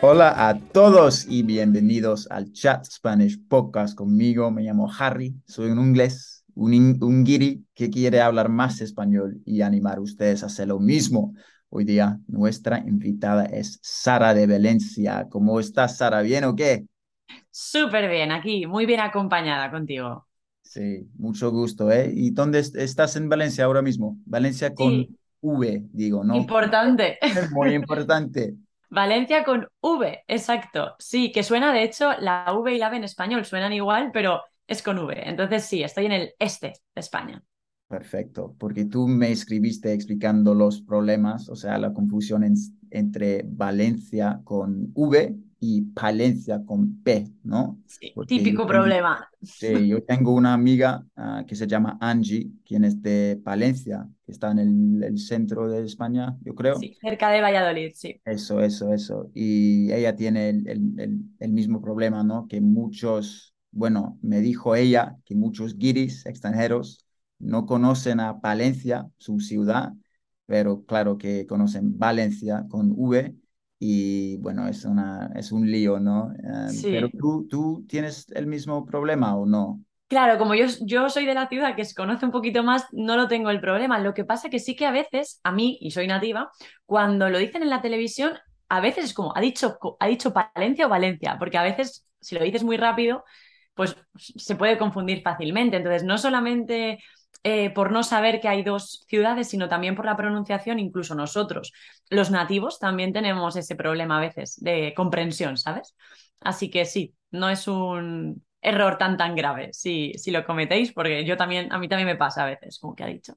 Hola a todos y bienvenidos al Chat Spanish Podcast conmigo. Me llamo Harry, soy un inglés, un, un guiri que quiere hablar más español y animar a ustedes a hacer lo mismo. Hoy día nuestra invitada es Sara de Valencia. ¿Cómo estás, Sara? ¿Bien o qué? Súper bien, aquí, muy bien acompañada contigo. Sí, mucho gusto, ¿eh? ¿Y dónde estás en Valencia ahora mismo? Valencia con V, digo, ¿no? Importante. Muy importante. Valencia con V, exacto. Sí, que suena, de hecho, la V y la V en español suenan igual, pero es con V. Entonces sí, estoy en el este de España. Perfecto, porque tú me escribiste explicando los problemas, o sea, la confusión entre Valencia con V y Palencia con P, ¿no? Sí, típico problema. Sí, yo tengo una amiga ah, que se llama Angie, quien es de Palencia, que está en el, centro de España, yo creo. Sí, cerca de Valladolid, sí. Eso, eso, eso. Y ella tiene el, el mismo problema, ¿no? Que muchos, bueno, me dijo ella que muchos guiris extranjeros no conocen a Palencia, su ciudad, pero claro que conocen Valencia con V y bueno, es, una, es un lío, ¿no? Em, sí. Pero tú, tú tienes el mismo problema o no? Claro, como yo, yo soy de la ciudad que se conoce un poquito más, no lo tengo el problema. Lo que pasa que sí que a veces, a mí, y soy nativa, cuando lo dicen en la televisión, a veces es como, ha dicho, ha dicho Palencia o Valencia, porque a veces, si lo dices muy rápido, pues se puede confundir fácilmente. Entonces, no solamente eh, por no saber que hay dos ciudades, sino también por la pronunciación, incluso nosotros, los nativos, también tenemos ese problema a veces de comprensión, ¿sabes? Así que sí, no es un error tan tan grave si, si lo cometéis, porque yo también, a mí también me pasa a veces, como que ha dicho.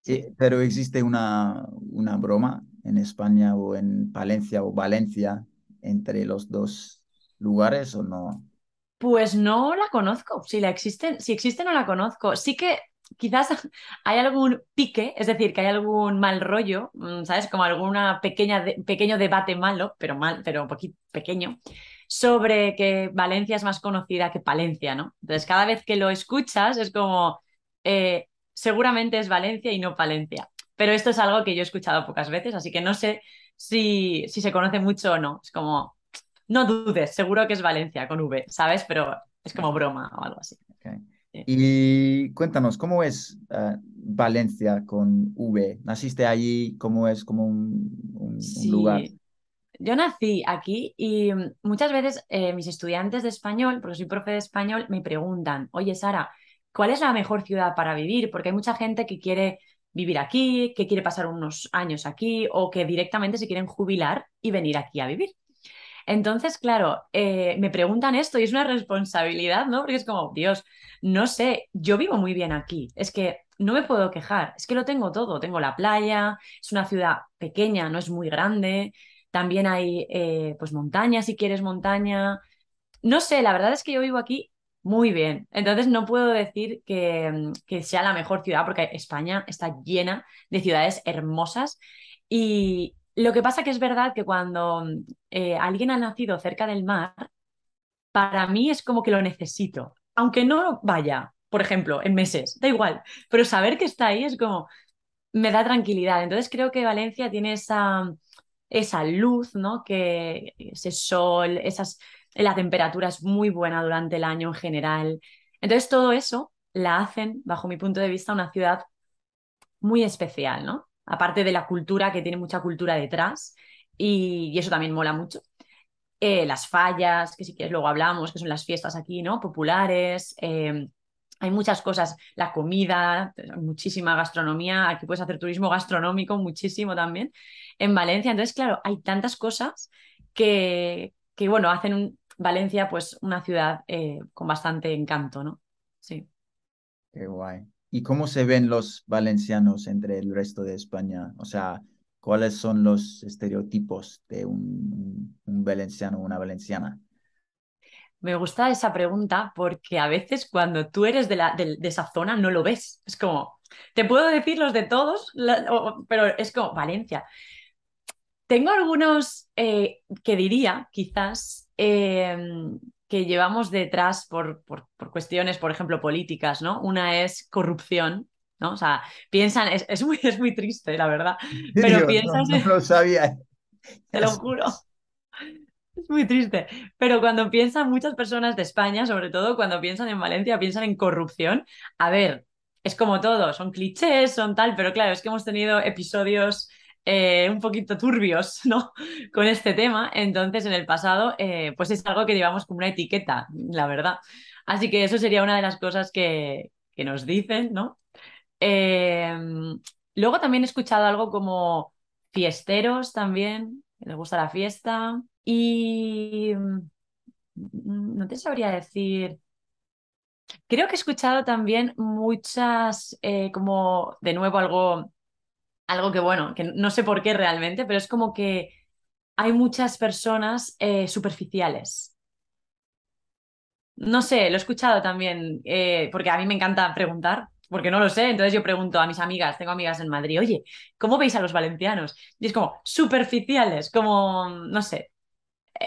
Sí. Pero existe una, una broma en España o en Palencia o Valencia entre los dos lugares o no? Pues no la conozco. Si la existen, si existe no la conozco. Sí que quizás hay algún pique, es decir, que hay algún mal rollo, mm, ¿sabes? Como alguna pequeña pequeño debate malo, pero mal, pero un poquito pequeño, sobre que Valencia es más conocida que Palencia, ¿no? Entonces, cada vez que lo escuchas es como, eh, seguramente es Valencia y no Palencia. Pero esto es algo que yo he escuchado pocas veces, así que no sé si, si se conoce mucho o no. Es como, no dudes, seguro que es Valencia con V, ¿sabes? Pero es como broma o algo así. Y cuéntanos, ¿cómo es eh, Valencia con V? ¿Naciste allí? ¿Cómo es como un, lugar? Yo nací aquí y muchas veces eh, mis estudiantes de español, porque soy profe de español, me preguntan, oye Sara, ¿cuál es la mejor ciudad para vivir? Porque hay mucha gente que quiere vivir aquí, que quiere pasar unos años aquí o que directamente se quieren jubilar y venir aquí a vivir. Entonces, claro, eh, me preguntan esto y es una responsabilidad, ¿no? Porque es como, Dios, no sé, yo vivo muy bien aquí, es que no me puedo quejar, es que lo tengo todo, tengo la playa, es una ciudad pequeña, no es muy grande, también hay eh, pues montaña, si quieres montaña, no sé, la verdad es que yo vivo aquí muy bien, entonces no puedo decir que, que sea la mejor ciudad porque España está llena de ciudades hermosas y, lo que pasa que es verdad que cuando eh, alguien ha nacido cerca del mar, para mí es como que lo necesito. Aunque no vaya, por ejemplo, en meses, da igual, pero saber que está ahí es como, me da tranquilidad. Entonces creo que Valencia tiene esa, esa luz, ¿no? Que ese sol, esas, la temperatura es muy buena durante el año en general. Entonces todo eso la hacen, bajo mi punto de vista, una ciudad muy especial, ¿no? Aparte de la cultura, que tiene mucha cultura detrás, y, eso también mola mucho. Eh, las fallas, que si quieres luego hablamos, que son las fiestas aquí, ¿no? Populares, eh, hay muchas cosas, la comida, muchísima gastronomía, aquí puedes hacer turismo gastronómico muchísimo también en Valencia. Entonces, claro, hay tantas cosas que, que bueno, hacen Valencia pues una ciudad eh, con bastante encanto, ¿no? Sí. Qué guay. ¿Y cómo se ven los valencianos entre el resto de España? O sea, ¿cuáles son los estereotipos de un, valenciano o una valenciana? Me gusta esa pregunta porque a veces cuando tú eres de, la, de, esa zona no lo ves. Es como, te puedo decir los de todos, pero es como Valencia. Tengo algunos eh, que diría, quizás, em, que llevamos detrás por, por, cuestiones, por ejemplo, políticas, ¿no? Una es corrupción, ¿no? O sea, piensan, es, es muy, es muy triste, la verdad, pero piensas... No, no lo sabía. Te lo juro. Es muy triste. Pero cuando piensan muchas personas de España, sobre todo cuando piensan en Valencia, piensan en corrupción. A ver, es como todo, son clichés, son tal, pero claro, es que hemos tenido episodios eh, un poquito turbios, ¿no? Con este tema. Entonces, en el pasado, eh, pues es algo que llevamos como una etiqueta, la verdad. Así que eso sería una de las cosas que, que nos dicen, ¿no? Eh, luego también he escuchado algo como fiesteros también, les gusta la fiesta. Y mm, no te sabría decir. Creo que he escuchado también muchas, eh, como de nuevo algo, algo que bueno, que no sé por qué realmente, pero es como que hay muchas personas eh, superficiales. No sé, lo he escuchado también, eh, porque a mí me encanta preguntar, porque no lo sé, entonces yo pregunto a mis amigas, tengo amigas en Madrid, oye, ¿cómo veis a los valencianos? Y es como superficiales, como, no sé,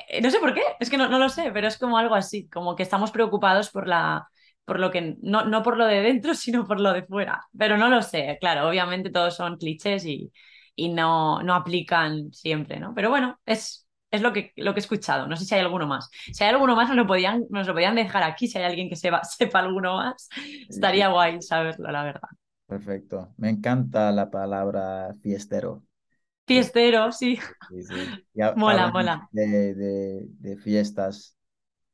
eh, no sé por qué, es que no, no, lo sé, pero es como algo así, como que estamos preocupados por la, por lo que, no, no por lo de dentro, sino por lo de fuera. Pero no lo sé, claro, obviamente todos son clichés y, y no, no aplican siempre, ¿no? Pero bueno, es, es lo que, lo que he escuchado. No sé si hay alguno más. Si hay alguno más, nos lo podían, nos lo podían dejar aquí. Si hay alguien que sepa, sepa alguno más, estaría guay saberlo, la verdad. Perfecto. Me encanta la palabra fiestero. Fiestero, sí. mola, mola. De, de, fiestas,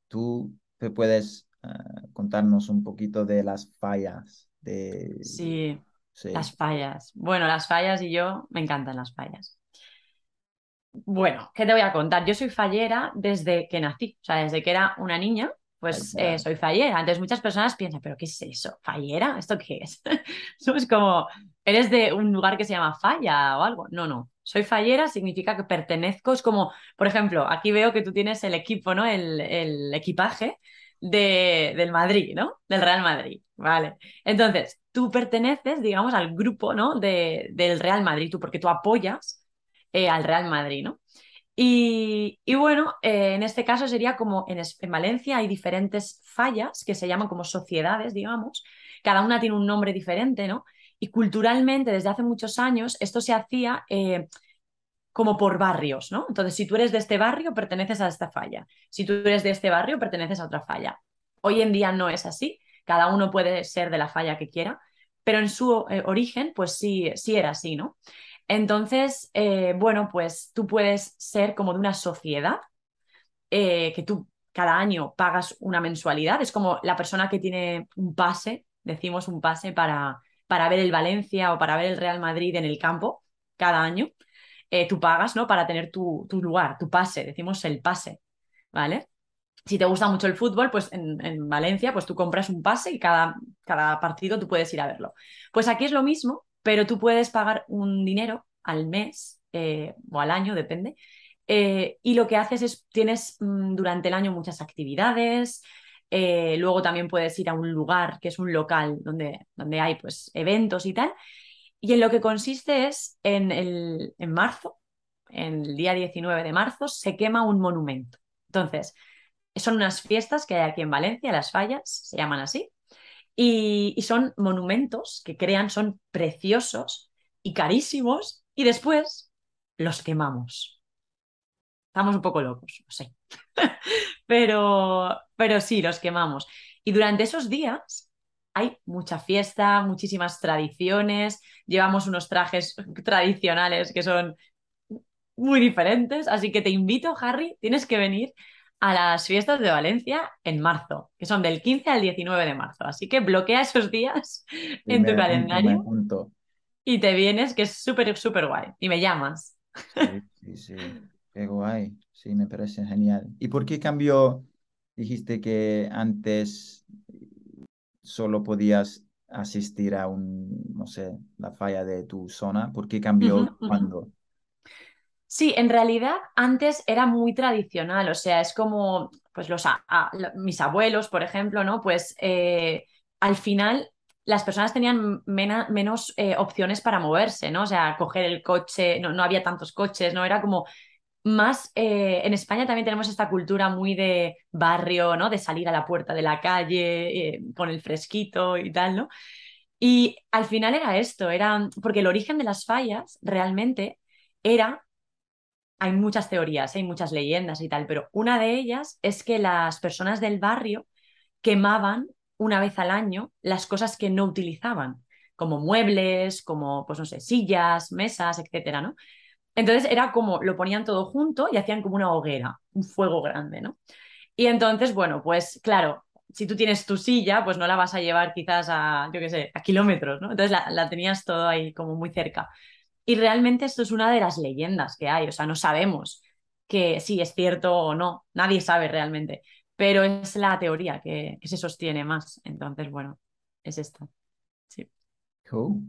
¿tú te puedes ah, contarnos un poquito de las fallas? De... Sí, sí, las fallas. Bueno, las fallas y yo me encantan las fallas. Bueno, ¿qué te voy a contar? Yo soy fallera desde que nací, o sea, desde que era una niña, pues eh, soy fallera. Entonces muchas personas piensan, ¿pero qué es eso? ¿Fallera? ¿Esto qué es? es como, ¿eres de un lugar que se llama falla o algo? No, no. Soy fallera significa que pertenezco. Es como, por ejemplo, aquí veo que tú tienes el equipo, ¿no? El, equipaje de, del Madrid, ¿no? Del Real Madrid, ¿vale? Entonces, tú perteneces, digamos, al grupo, ¿no? De, del Real Madrid, tú, porque tú apoyas eh, al Real Madrid, ¿no? Y, bueno, eh, en este caso sería como en, en, Valencia hay diferentes fallas que se llaman como sociedades, digamos, cada una tiene un nombre diferente, ¿no? Y culturalmente, desde hace muchos años, esto se hacía eh, como por barrios, ¿no? Entonces, si tú eres de este barrio, perteneces a esta falla. Si tú eres de este barrio, perteneces a otra falla. Hoy en día no es así, cada uno puede ser de la falla que quiera, pero en su eh, origen, pues sí, sí era así, ¿no? Entonces, eh, bueno, pues tú puedes ser como de una sociedad que tú cada año pagas una mensualidad, es como la persona que tiene un pase, decimos un pase para, para ver el Valencia o para ver el Real Madrid en el campo cada año, eh, tú pagas, ¿no? Para tener tu, lugar, tu pase, decimos el pase, ¿vale? Si te gusta mucho el fútbol, pues en, Valencia, pues tú compras un pase y cada, cada partido tú puedes ir a verlo. Pues aquí es lo mismo, pero tú puedes pagar un dinero al mes eh, o al año, depende, eh, y lo que haces es, tienes mm, durante el año muchas actividades, luego también puedes ir a un lugar que es un local donde, donde hay pues, eventos y tal. Y en lo que consiste es en, el, en marzo, en el día 19 de marzo, se quema un monumento. Entonces, son unas fiestas que hay aquí en Valencia, las fallas, se llaman así, y, y son monumentos que crean, son preciosos y carísimos, y después los quemamos. Estamos un poco locos, no sé. pero, pero sí, los quemamos. Y durante esos días hay mucha fiesta, muchísimas tradiciones, llevamos unos trajes tradicionales que son muy diferentes, así que te invito, Harry, tienes que venir a las fiestas de Valencia en marzo, que son del 15 al 19 de marzo. Así que bloquea esos días en tu calendario y te vienes, que es súper, súper guay. Y me llamas. Sí, sí, sí. Qué guay. Sí, me parece genial. ¿Y por qué cambió? Dijiste que antes solo podías asistir a un, no sé, la falla de tu zona. ¿Por qué cambió cuando? Sí, en realidad antes era muy tradicional, o sea, es como, pues los, mis abuelos, por ejemplo, ¿no? Pues eh, al final las personas tenían menos eh, opciones para moverse, ¿no? O sea, coger el coche, no, no había tantos coches, ¿no? Era como más, eh, en España también tenemos esta cultura muy de barrio, ¿no? De salir a la puerta de la calle con el fresquito y tal, ¿no? Y al final era esto, era, porque el origen de las fallas realmente era hay muchas teorías, hay muchas leyendas y tal, pero una de ellas es que las personas del barrio quemaban una vez al año las cosas que no utilizaban, como muebles, como, pues no sé, sillas, mesas, etcétera, ¿no? Entonces era como, lo ponían todo junto y hacían como una hoguera, un fuego grande, ¿no? Y entonces, bueno, pues claro, si tú tienes tu silla, pues no la vas a llevar quizás a, yo qué sé, a kilómetros, ¿no? Entonces la, tenías todo ahí como muy cerca. Y realmente esto es una de las leyendas que hay, o sea, no sabemos que si es cierto o no, nadie sabe realmente, pero es la teoría que, se sostiene más. Entonces, bueno, es esto. Sí. Cool.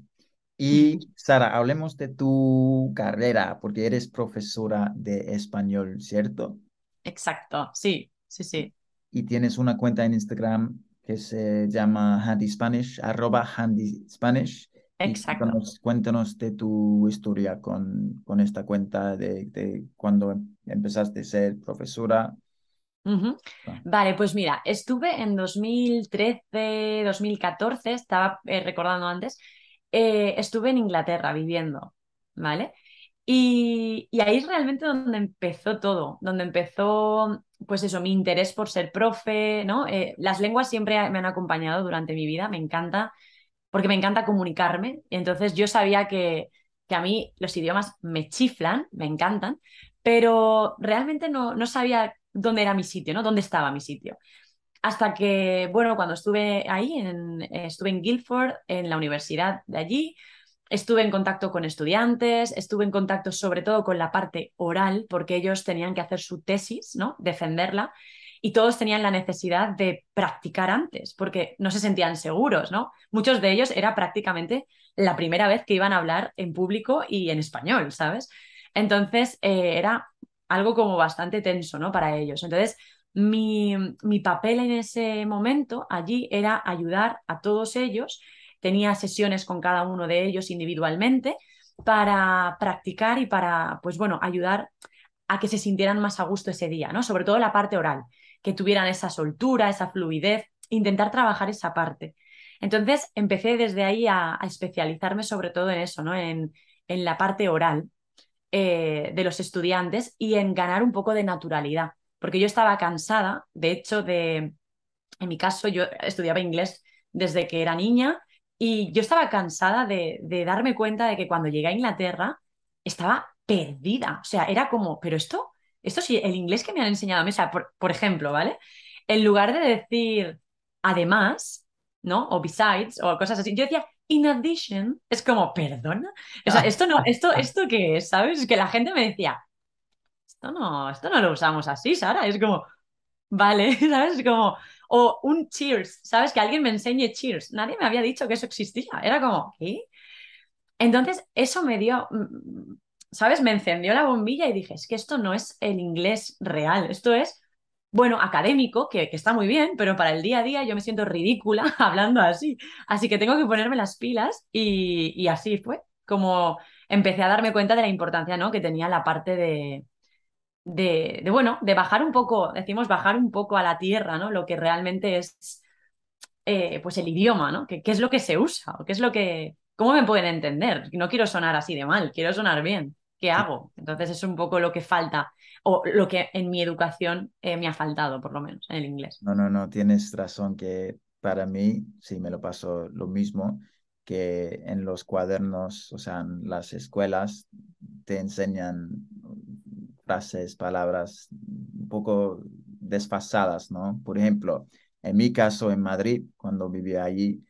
Y Sara, hablemos de tu carrera, porque eres profesora de español, ¿cierto? Exacto, sí, sí, sí. Y tienes una cuenta en Instagram que se llama Handy Spanish, arroba Handy Spanish. Exacto. Cuéntanos, de tu historia con, con esta cuenta de, de, cuando empezaste a ser profesora. Ah. Vale, pues mira, estuve en 2013, 2014, estaba eh, recordando antes, eh, estuve en Inglaterra viviendo, ¿vale? Y, ahí es realmente donde empezó todo, donde empezó, pues eso, mi interés por ser profe, ¿no? Eh, las lenguas siempre me han acompañado durante mi vida, me encanta porque me encanta comunicarme. Entonces yo sabía que, que a mí los idiomas me chiflan, me encantan, pero realmente no, no sabía dónde era mi sitio, ¿no? ¿Dónde estaba mi sitio? Hasta que, bueno, cuando estuve ahí, en, estuve en Guildford, en la universidad de allí, estuve en contacto con estudiantes, estuve en contacto sobre todo con la parte oral, porque ellos tenían que hacer su tesis, ¿no? Defenderla y todos tenían la necesidad de practicar antes porque no se sentían seguros, ¿no? Muchos de ellos era prácticamente la primera vez que iban a hablar en público y en español, ¿sabes? Entonces eh, era algo como bastante tenso, ¿no? Para ellos. Entonces, mi, mi papel en ese momento allí era ayudar a todos ellos. Tenía sesiones con cada uno de ellos individualmente para practicar y para, pues bueno, ayudar a que se sintieran más a gusto ese día, ¿no? Sobre todo la parte oral que tuvieran esa soltura, esa fluidez, intentar trabajar esa parte. Entonces empecé desde ahí a, especializarme sobre todo en eso, ¿no? en, en la parte oral eh, de los estudiantes y en ganar un poco de naturalidad, porque yo estaba cansada, de hecho, de, en mi caso, yo estudiaba inglés desde que era niña y yo estaba cansada de, de darme cuenta de que cuando llegué a Inglaterra estaba perdida, o sea, era como, pero esto esto sí, el inglés que me han enseñado a mí, o sea, por, ejemplo, ¿vale? En lugar de decir además, ¿no? O besides, o cosas así, yo decía in addition, es como, perdona. O sea, esto no, esto, esto qué es, ¿sabes? Es que la gente me decía, esto no, esto no lo usamos así, Sara. Es como, vale, ¿sabes? Es como, o un cheers, ¿sabes? Que alguien me enseñe cheers. Nadie me había dicho que eso existía. Era como, ¿qué? Entonces, eso me dio, mm, ¿sabes? Me encendió la bombilla y dije, es que esto no es el inglés real, esto es, bueno, académico, que, está muy bien, pero para el día a día yo me siento ridícula hablando así. Así que tengo que ponerme las pilas y, así fue como empecé a darme cuenta de la importancia ¿no? que tenía la parte de, de, bueno, de bajar un poco, decimos bajar un poco a la tierra, ¿no? Lo que realmente es eh, pues el idioma, ¿no? ¿Qué, ¿Qué, es lo que se usa? ¿O qué es lo que, ¿Cómo me pueden entender? No quiero sonar así de mal, quiero sonar bien. ¿Qué hago? Entonces es un poco lo que falta o lo que en mi educación eh, me ha faltado, por lo menos, en el inglés. No, no, no, tienes razón que para mí sí me lo paso lo mismo que en los cuadernos, o sea, en las escuelas te enseñan frases, palabras un poco desfasadas, ¿no? Por ejemplo, en mi caso en Madrid, cuando vivía allí,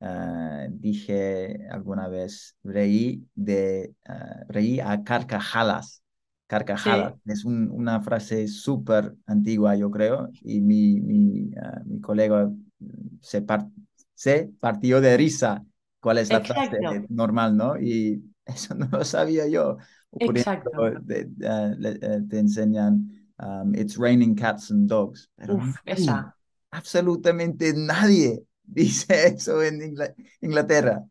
ah, dije alguna vez, reí, de, ah, reí a carcajadas. Carcajadas. Es una frase súper antigua, yo creo, y mi, mi, mi colega se, se partió de risa cuál es la frase normal, ¿no? Y eso no lo sabía yo. Por ejemplo, eh, te, enseñan um, It's raining cats and dogs. Pero absolutamente nadie dice eso en Inglaterra.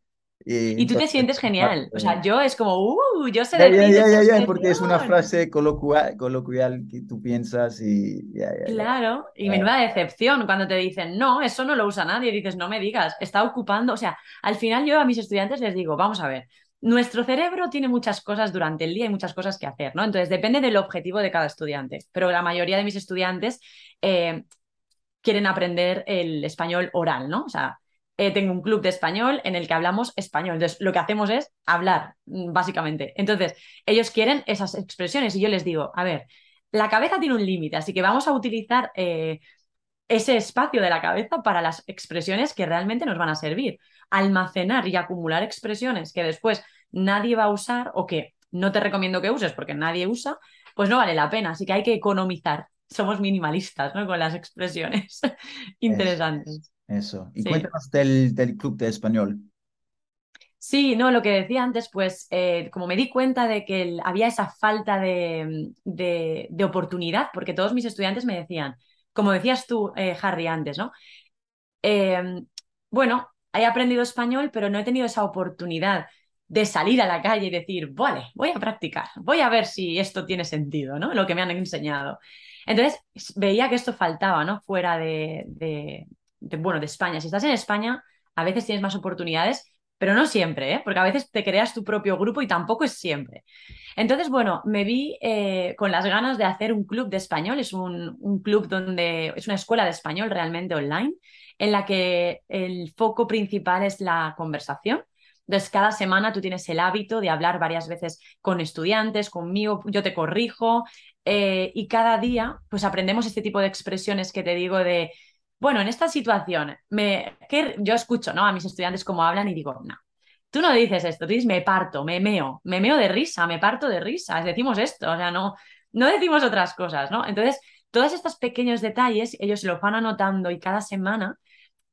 Y, tú te sientes genial. O sea, yo es como, uh, yo sé decir. Ya, ya, ya, porque es una frase coloquial, coloquial que tú piensas y. claro, y menuda decepción cuando te dicen, no, eso no lo usa nadie. Y dices, no me digas, está ocupando. O sea, al final yo a mis estudiantes les digo, vamos a ver, nuestro cerebro tiene muchas cosas durante el día y muchas cosas que hacer, ¿no? Entonces depende del objetivo de cada estudiante. Pero la mayoría de mis estudiantes eh, quieren aprender el español oral, ¿no? O sea, eh, tengo un club de español en el que hablamos español. Entonces, lo que hacemos es hablar, mm, básicamente. Entonces, ellos quieren esas expresiones y yo les digo, a ver, la cabeza tiene un límite, así que vamos a utilizar eh, ese espacio de la cabeza para las expresiones que realmente nos van a servir. Almacenar y acumular expresiones que después nadie va a usar o que no te recomiendo que uses porque nadie usa, pues no vale la pena. Así que hay que economizar. Somos minimalistas ¿no? con las expresiones interesantes. Eso. Y cuéntanos del, club de español. Sí, no, lo que decía antes, pues eh, como me di cuenta de que había esa falta de, oportunidad, porque todos mis estudiantes me decían, como decías tú, eh, Harry, antes, ¿no? Em, bueno, he aprendido español, pero no he tenido esa oportunidad de salir a la calle y decir, vale, voy a practicar, voy a ver si esto tiene sentido, ¿no? Lo que me han enseñado. Entonces, veía que esto faltaba, ¿no? Fuera de, bueno, de España. Si estás en España, a veces tienes más oportunidades, pero no siempre, ¿eh? porque a veces te creas tu propio grupo y tampoco es siempre. Entonces, bueno, me vi eh, con las ganas de hacer un club de español. Es un, club donde es una escuela de español realmente online, en la que el foco principal es la conversación. Entonces, cada semana tú tienes el hábito de hablar varias veces con estudiantes, conmigo, yo te corrijo, eh, y cada día, pues aprendemos este tipo de expresiones que te digo de bueno, en esta situación, me, yo escucho ¿no? a mis estudiantes cómo hablan y digo, no, tú no dices esto, tú dices me parto, me meo, me meo de risa, me parto de risa, decimos esto, o sea, no, no decimos otras cosas, ¿no? Entonces, todos estos pequeños detalles, ellos lo van anotando y cada semana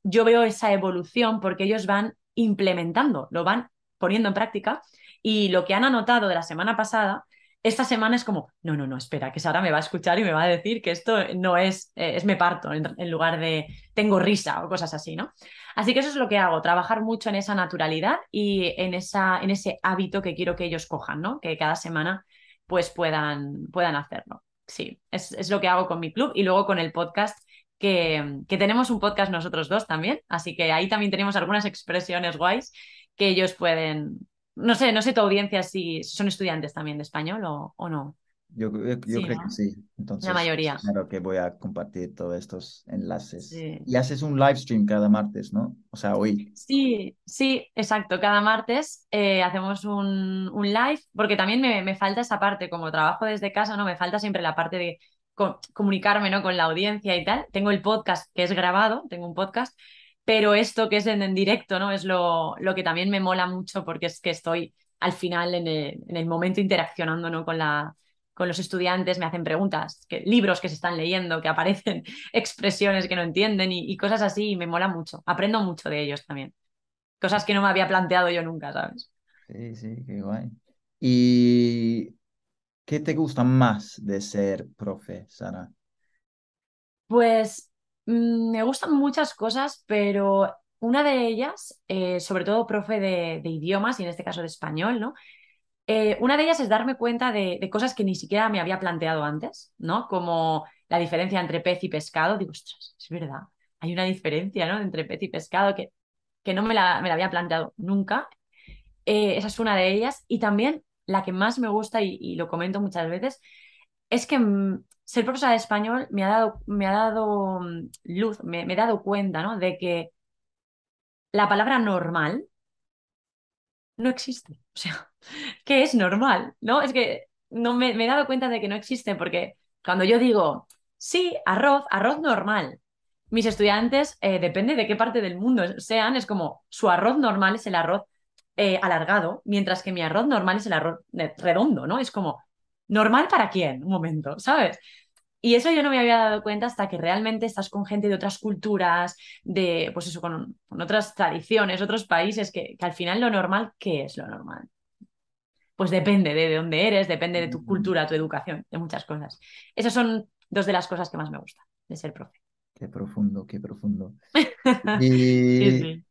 yo veo esa evolución porque ellos van implementando, lo van poniendo en práctica y lo que han anotado de la semana pasada esta semana es como, no, no, no, espera, que Sara me va a escuchar y me va a decir que esto no es, eh, es me parto, en, lugar de tengo risa o cosas así, ¿no? Así que eso es lo que hago, trabajar mucho en esa naturalidad y en, esa, en ese hábito que quiero que ellos cojan, ¿no? Que cada semana pues puedan, puedan hacerlo. Sí, es, lo que hago con mi club y luego con el podcast que, que, tenemos un podcast nosotros dos también, así que ahí también tenemos algunas expresiones guays que ellos pueden, no sé, no sé tu audiencia si son estudiantes también de español o, no. Yo, creo que sí. Entonces, la mayoría. Claro que voy a compartir todos estos enlaces. Y haces un live stream cada martes, ¿no? O sea, hoy. Sí, sí, exacto. Cada martes eh, hacemos un, un, live, porque también me, me, falta esa parte, como trabajo desde casa, ¿no? Me falta siempre la parte de comunicarme, ¿no? Con la audiencia y tal. Tengo el podcast que es grabado, tengo un podcast, pero esto que es en, directo, ¿no? Es lo, lo, que también me mola mucho porque es que estoy al final en el, momento interaccionando, ¿no? Con, la, con los estudiantes, me hacen preguntas, que, libros que se están leyendo, que aparecen expresiones que no entienden y, cosas así, y me mola mucho. Aprendo mucho de ellos también. Cosas que no me había planteado yo nunca, ¿sabes? Sí, sí, qué guay. ¿Y qué te gusta más de ser profe, Sara? Pues me gustan muchas cosas, pero una de ellas, eh, sobre todo profe de, idiomas y en este caso de español, ¿no? Eh, una de ellas es darme cuenta de, cosas que ni siquiera me había planteado antes, ¿no? Como la diferencia entre pez y pescado. Digo, ostras, es verdad, hay una diferencia, ¿no? Entre pez y pescado que, que no me la, me la había planteado nunca. Eh, esa es una de ellas. Y también la que más me gusta, y lo comento muchas veces, es que mm, ser profesora de español me ha dado, me ha dado mm, luz, me, he dado cuenta, ¿no? De que la palabra normal no existe. O sea, ¿qué es normal? ¿No? Es que no me, he dado cuenta de que no existe porque cuando yo digo Sí, arroz, arroz normal. Mis estudiantes, eh, depende de qué parte del mundo sean, es como su arroz normal es el arroz eh, alargado, mientras que mi arroz normal es el arroz eh, redondo, ¿no? Es como, ¿normal para quién? Un momento, ¿sabes? Y eso yo no me había dado cuenta hasta que realmente estás con gente de otras culturas, de, pues eso, con, otras tradiciones, otros países, que, que, al final lo normal, ¿qué es lo normal? Pues depende de dónde eres, depende de tu cultura, tu educación, de muchas cosas. Esas son dos de las cosas que más me gustan de ser profe. Qué profundo, qué profundo. Y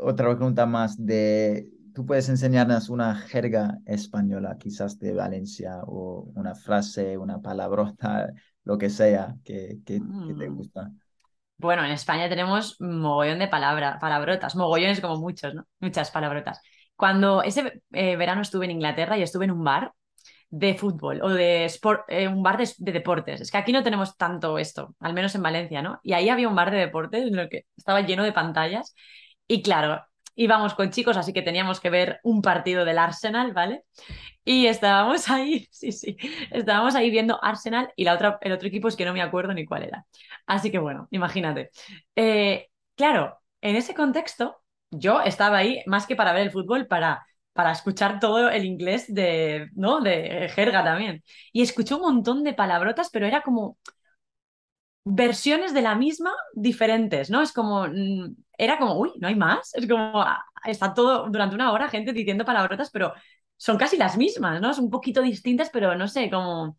otra pregunta más de, ¿tú puedes enseñarnos una jerga española, quizás de Valencia, o una frase, una palabrota, lo que sea que, que, te mm. gusta? Bueno, en España tenemos mogollón de palabras, palabrotas, mogollones como muchos, ¿no? Muchas palabrotas. Cuando ese eh, verano estuve en Inglaterra y estuve en un bar de fútbol o de sport, eh, un bar de, deportes. Es que aquí no tenemos tanto esto, al menos en Valencia, ¿no? Y ahí había un bar de deportes en el que estaba lleno de pantallas y claro, íbamos con chicos, así que teníamos que ver un partido del Arsenal, ¿vale? Y estábamos ahí, sí, sí, estábamos ahí viendo Arsenal y la otra, el otro equipo es que no me acuerdo ni cuál era. Así que bueno, imagínate. Eh, claro, en ese contexto, yo estaba ahí más que para ver el fútbol, para para escuchar todo el inglés de, ¿no? De jerga también. Y escuché un montón de palabrotas, pero era como versiones de la misma diferentes, ¿no? Es como, mm, era como, uy, no hay más. Es como, está todo durante una hora gente diciendo palabrotas, pero son casi las mismas, ¿no? Son un poquito distintas, pero no sé, como,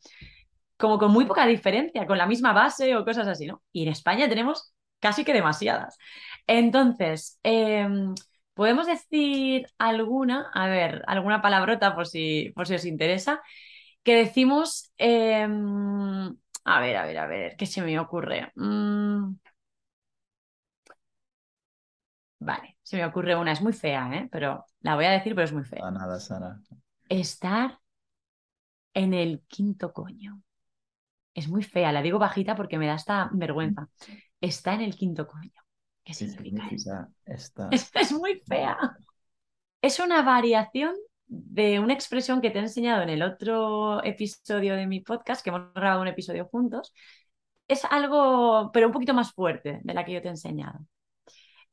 como con muy poca diferencia, con la misma base o cosas así, ¿no? Y en España tenemos casi que demasiadas. Entonces, em, Podemos decir alguna, a ver, alguna palabrota por si, por si os interesa, que decimos, em, a ver, a ver, a ver, ¿qué se me ocurre? Mm. Vale, se me ocurre una, es muy fea, ¿eh? pero la voy a decir, pero es muy fea. nada, Sara. Estar en el quinto coño. Es muy fea, la digo bajita porque me da esta vergüenza. Está en el quinto coño. ¿Qué significa, Es, muy fea. Es una variación de una expresión que te he enseñado en el otro episodio de mi podcast, que hemos grabado un episodio juntos. Es algo, pero un poquito más fuerte de la que yo te he enseñado.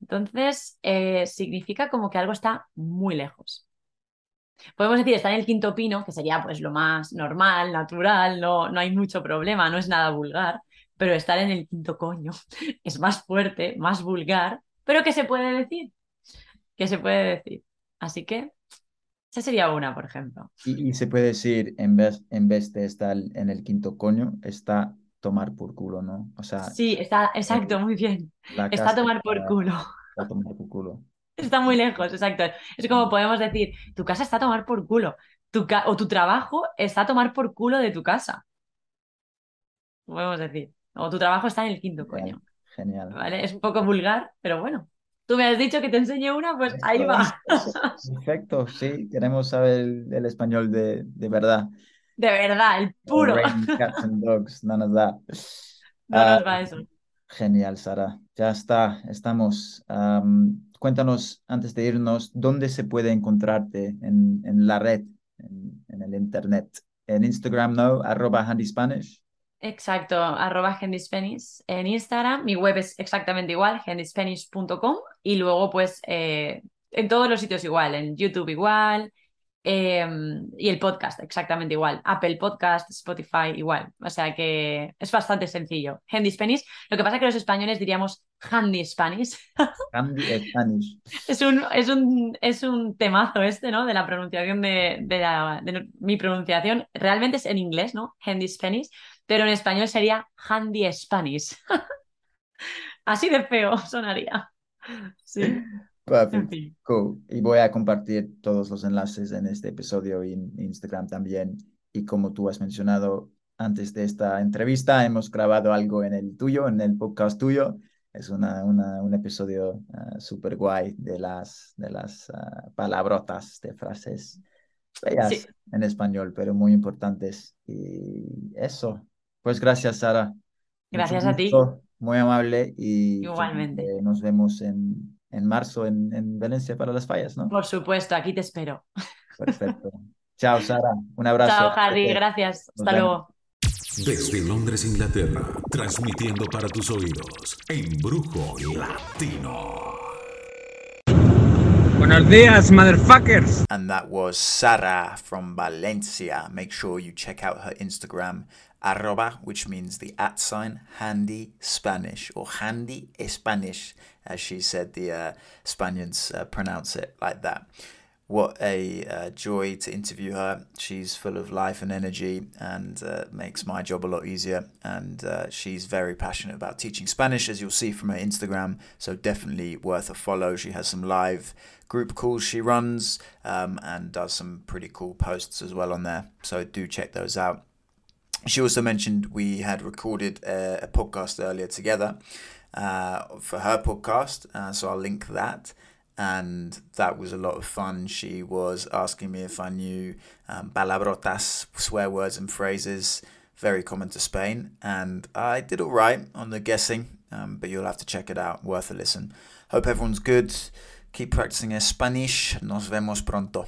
Entonces, eh, significa como que algo está muy lejos. Podemos decir, está en el quinto pino, que sería pues lo más normal, natural, no, no hay mucho problema, no es nada vulgar pero estar en el quinto coño es más fuerte, más vulgar, pero ¿qué se puede decir? ¿Qué se puede decir? Así que esa sería una, por ejemplo. Y, se puede decir, en vez, en vez de estar en el quinto coño, está tomar por culo, ¿no? O sea... Sí, está, exacto, muy bien. Está tomar por culo. Está tomar por culo. Está muy lejos, exacto. Es como podemos decir, tu casa está a tomar por culo. Tu o tu trabajo está a tomar por culo de tu casa. Podemos decir. O tu trabajo está en el quinto coño. Genial. ¿Vale? Es un poco vulgar, pero bueno. Tú me has dicho que te enseñe una, pues ahí va. Perfecto, sí, queremos saber el, español de, de, verdad. De verdad, el puro. Cats and dogs, none of that. No nos va ah, eso. Genial, Sara. Ya está, estamos. cuéntanos, antes de irnos, ¿dónde se puede encontrarte en, en la red, en, en, el internet? En Instagram, ¿no? Arroba Handy Spanish. Exacto, arroba Spanish en Instagram. Mi web es exactamente igual, handyspanish.com. Y luego, pues, eh, en todos los sitios igual, en YouTube igual. Em, y el podcast, exactamente igual. Apple Podcast, Spotify, igual. O sea que es bastante sencillo. Handy Spanish. Lo que pasa es que los españoles diríamos Handy Spanish. Handy Spanish. es, un, es, un, es un temazo este, ¿no? De la pronunciación de, de, la, de mi pronunciación. Realmente es en inglés, ¿no? Handy Spanish pero en español sería Handy Spanish. Así de feo sonaría. Sí. Y voy a compartir todos los enlaces en este episodio y en Instagram también. Y como tú has mencionado antes de esta entrevista, hemos grabado algo en el tuyo, en el podcast tuyo. Es una, una un episodio uh, súper guay de las, de las uh, palabrotas, de frases bellas en español, pero muy importantes. Y eso, pues gracias, Sara. Gracias a ti. Muy amable y igualmente. nos vemos en, en marzo en, en, Valencia para las fallas, ¿no? Por supuesto, aquí te espero. Perfecto. Chao, Sara. Un abrazo. Chao, Harry. Gracias. Hasta luego. Desde Londres, Inglaterra, transmitiendo para tus oídos, Embrujo Latino. Buenos días, motherfuckers. And that was Sara from Valencia. Make sure you check out her Instagram, arroba, which means the at sign, handy Spanish, or handy Spanish, as she said the uh, Spaniards uh, pronounce it like that. What a uh, joy to interview her. She's full of life and energy and uh, makes my job a lot easier. And uh, she's very passionate about teaching Spanish, as you'll see from her Instagram. So, definitely worth a follow. She has some live group calls she runs um, and does some pretty cool posts as well on there. So, do check those out. She also mentioned we had recorded a, a podcast earlier together uh, for her podcast. Uh, so, I'll link that and that was a lot of fun. She was asking me if I knew um, swear words and phrases, very common to Spain, and I did all right on the guessing, um, but you'll have to check it out. Worth a listen. Hope everyone's good. Keep practicing Spanish. Nos vemos pronto.